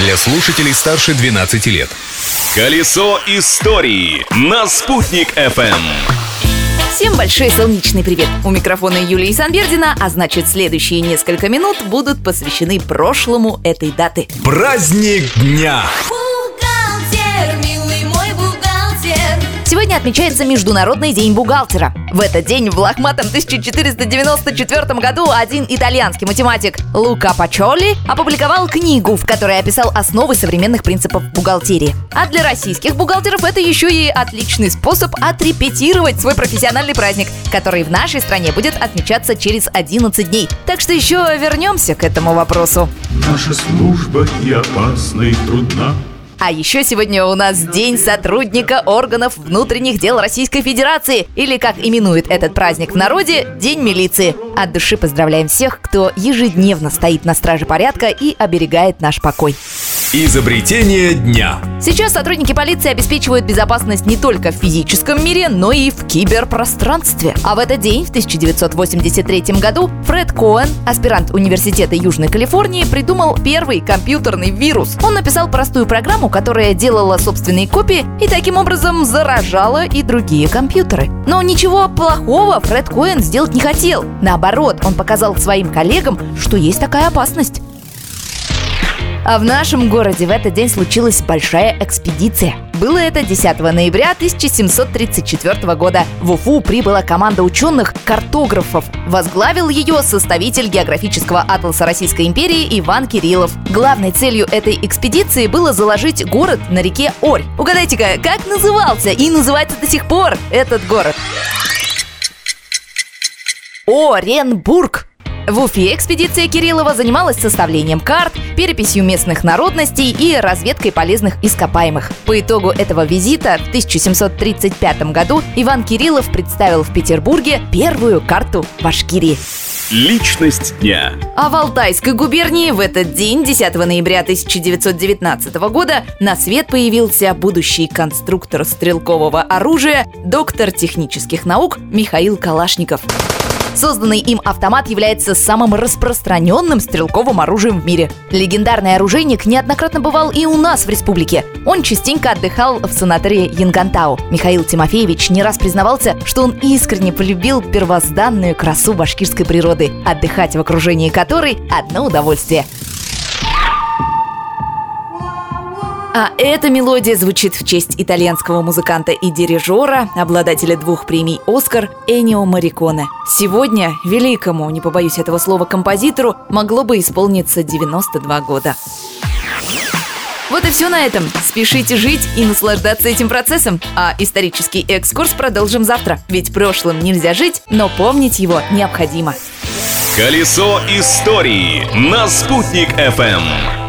для слушателей старше 12 лет. Колесо истории на «Спутник FM. Всем большой солнечный привет! У микрофона Юлии Санбердина, а значит следующие несколько минут будут посвящены прошлому этой даты. Праздник дня! Отмечается Международный день бухгалтера. В этот день в лохматом 1494 году один итальянский математик Лука Пачоли опубликовал книгу, в которой описал основы современных принципов бухгалтерии. А для российских бухгалтеров это еще и отличный способ отрепетировать свой профессиональный праздник, который в нашей стране будет отмечаться через 11 дней. Так что еще вернемся к этому вопросу. Наша служба и опасна, и трудна. А еще сегодня у нас День сотрудника органов внутренних дел Российской Федерации, или, как именует этот праздник в народе, День милиции. От души поздравляем всех, кто ежедневно стоит на страже порядка и оберегает наш покой. Изобретение дня. Сейчас сотрудники полиции обеспечивают безопасность не только в физическом мире, но и в киберпространстве. А в этот день, в 1983 году, Фред Коэн, аспирант Университета Южной Калифорнии, придумал первый компьютерный вирус. Он написал простую программу, которая делала собственные копии и таким образом заражала и другие компьютеры. Но ничего плохого Фред Коэн сделать не хотел. Наоборот, он показал своим коллегам, что есть такая опасность. А в нашем городе в этот день случилась большая экспедиция. Было это 10 ноября 1734 года. В Уфу прибыла команда ученых-картографов. Возглавил ее составитель географического атласа Российской империи Иван Кириллов. Главной целью этой экспедиции было заложить город на реке Орь. Угадайте-ка, как назывался и называется до сих пор этот город? Оренбург. В Уфе экспедиция Кириллова занималась составлением карт, переписью местных народностей и разведкой полезных ископаемых. По итогу этого визита в 1735 году Иван Кириллов представил в Петербурге первую карту Башкирии. Личность дня. А в Алтайской губернии в этот день, 10 ноября 1919 года, на свет появился будущий конструктор стрелкового оружия, доктор технических наук Михаил Калашников. Созданный им автомат является самым распространенным стрелковым оружием в мире. Легендарный оружейник неоднократно бывал и у нас в республике. Он частенько отдыхал в санатории Янгантау. Михаил Тимофеевич не раз признавался, что он искренне полюбил первозданную красу башкирской природы, отдыхать в окружении которой – одно удовольствие. А эта мелодия звучит в честь итальянского музыканта и дирижера, обладателя двух премий «Оскар» Энио Мариконе. Сегодня великому, не побоюсь этого слова, композитору могло бы исполниться 92 года. Вот и все на этом. Спешите жить и наслаждаться этим процессом. А исторический экскурс продолжим завтра. Ведь прошлым нельзя жить, но помнить его необходимо. Колесо истории на «Спутник FM.